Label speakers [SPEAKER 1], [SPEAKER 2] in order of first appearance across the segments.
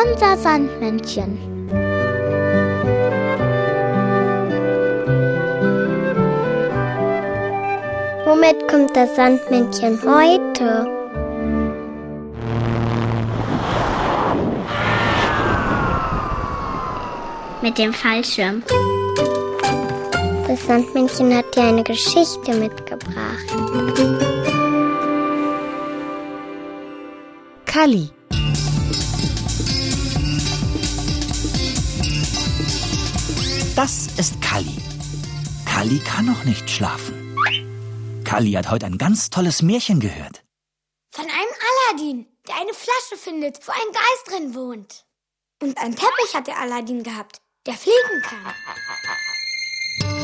[SPEAKER 1] Unser Sandmännchen. Womit kommt das Sandmännchen heute? Mit dem Fallschirm. Das Sandmännchen hat dir eine Geschichte mitgebracht.
[SPEAKER 2] Kali.
[SPEAKER 3] Das ist Kali. Kali kann noch nicht schlafen. Kali hat heute ein ganz tolles Märchen gehört.
[SPEAKER 4] Von einem Aladdin, der eine Flasche findet, wo ein Geist drin wohnt. Und einen Teppich hat der Aladdin gehabt, der fliegen kann.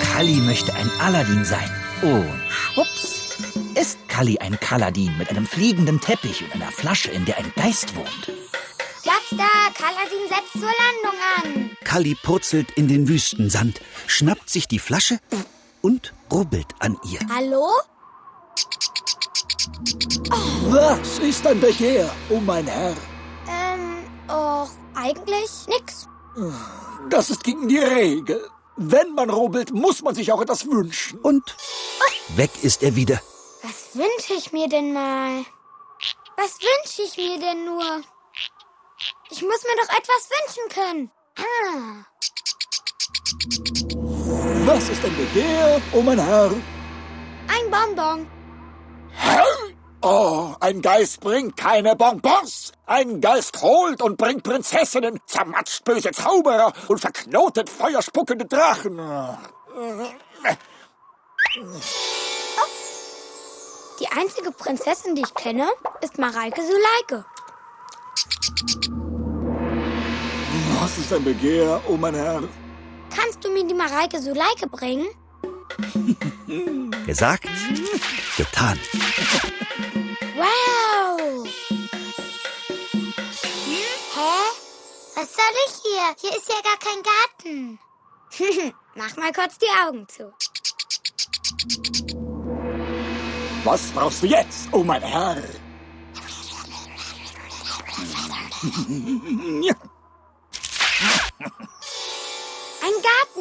[SPEAKER 3] Kali möchte ein Aladdin sein. Und schwupps ist Kali ein Kaladin mit einem fliegenden Teppich und einer Flasche, in der ein Geist wohnt.
[SPEAKER 4] Platz da, Kaladin setzt zur Landung an.
[SPEAKER 5] Kali purzelt in den Wüstensand, schnappt sich die Flasche und rubbelt an ihr.
[SPEAKER 4] Hallo?
[SPEAKER 6] Was ist dein Begehr, oh mein Herr?
[SPEAKER 4] Ähm, och, eigentlich nix.
[SPEAKER 6] Das ist gegen die Regel. Wenn man rubbelt, muss man sich auch etwas wünschen.
[SPEAKER 5] Und weg ist er wieder.
[SPEAKER 4] Was wünsche ich mir denn mal? Was wünsche ich mir denn nur? Ich muss mir doch etwas wünschen können.
[SPEAKER 6] Was ist dein Begehr, oh mein Herr?
[SPEAKER 4] ein Bonbon.
[SPEAKER 6] Oh, ein Geist bringt keine Bonbons. Ein Geist holt und bringt Prinzessinnen, zermatscht böse Zauberer und verknotet feuerspuckende Drachen.
[SPEAKER 4] Die einzige Prinzessin, die ich kenne, ist Mareike Suleike.
[SPEAKER 6] Was ist dein Begehr, oh mein Herr?
[SPEAKER 4] Kannst du mir die Mareike Suleike bringen?
[SPEAKER 5] Gesagt, getan.
[SPEAKER 4] Wow!
[SPEAKER 1] Hä? Was soll ich hier? Hier ist ja gar kein Garten.
[SPEAKER 4] Mach mal kurz die Augen zu.
[SPEAKER 6] Was brauchst du jetzt, oh mein Herr?
[SPEAKER 4] Ein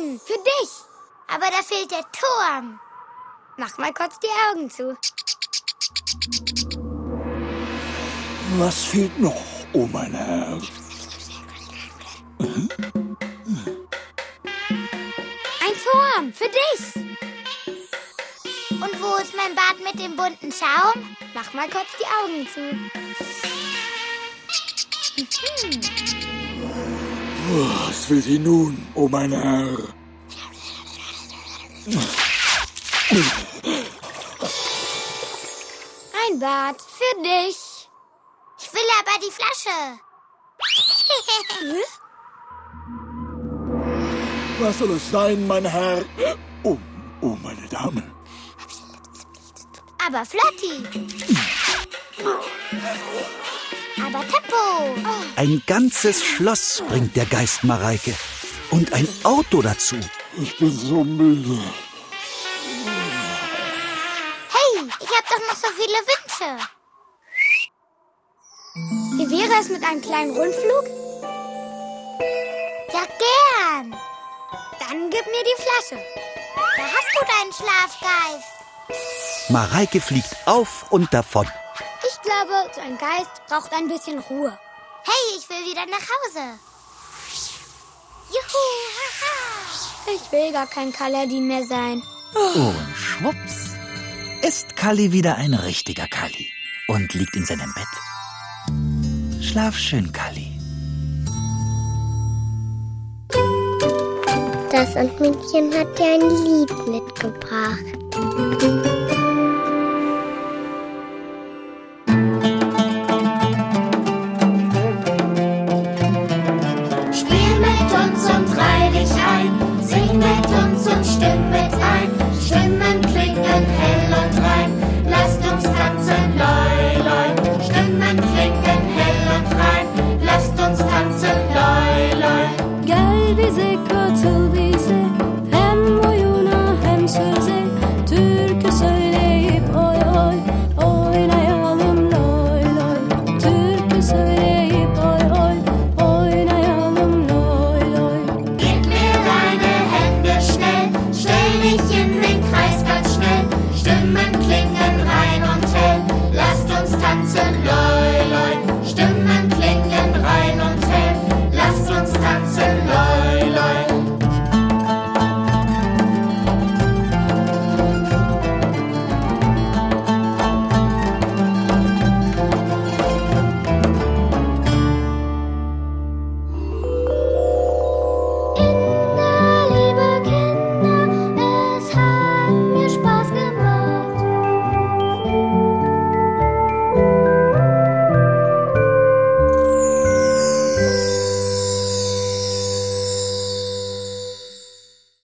[SPEAKER 4] Garten für dich.
[SPEAKER 1] Aber da fehlt der Turm.
[SPEAKER 4] Mach mal kurz die Augen zu.
[SPEAKER 6] Was fehlt noch, oh mein Herr?
[SPEAKER 4] Ein Turm für dich.
[SPEAKER 1] Und wo ist mein Bad mit dem bunten Schaum?
[SPEAKER 4] Mach mal kurz die Augen zu.
[SPEAKER 6] Was will sie nun, oh mein Herr?
[SPEAKER 4] Ein Bad für dich.
[SPEAKER 1] Ich will aber die Flasche.
[SPEAKER 6] Was soll es sein, mein Herr? Oh, oh meine Dame.
[SPEAKER 1] aber Flotti.
[SPEAKER 5] Ein ganzes Schloss bringt der Geist Mareike. Und ein Auto dazu.
[SPEAKER 6] Ich bin so müde.
[SPEAKER 1] Hey, ich hab doch noch so viele Wünsche.
[SPEAKER 4] Wie wäre es mit einem kleinen Rundflug?
[SPEAKER 1] Ja, gern.
[SPEAKER 4] Dann gib mir die Flasche.
[SPEAKER 1] Da hast du deinen Schlafgeist.
[SPEAKER 5] Mareike fliegt auf und davon.
[SPEAKER 4] Ich glaube, so ein Geist braucht ein bisschen Ruhe.
[SPEAKER 1] Hey, wieder nach Hause. Juhu, haha.
[SPEAKER 4] Ich will gar kein Kaladin mehr sein.
[SPEAKER 3] Und schwupps ist Kali wieder ein richtiger Kali und liegt in seinem Bett. Schlaf schön, Kali.
[SPEAKER 1] Das Sandmännchen hat dir ein Lied mitgebracht.
[SPEAKER 7] Моя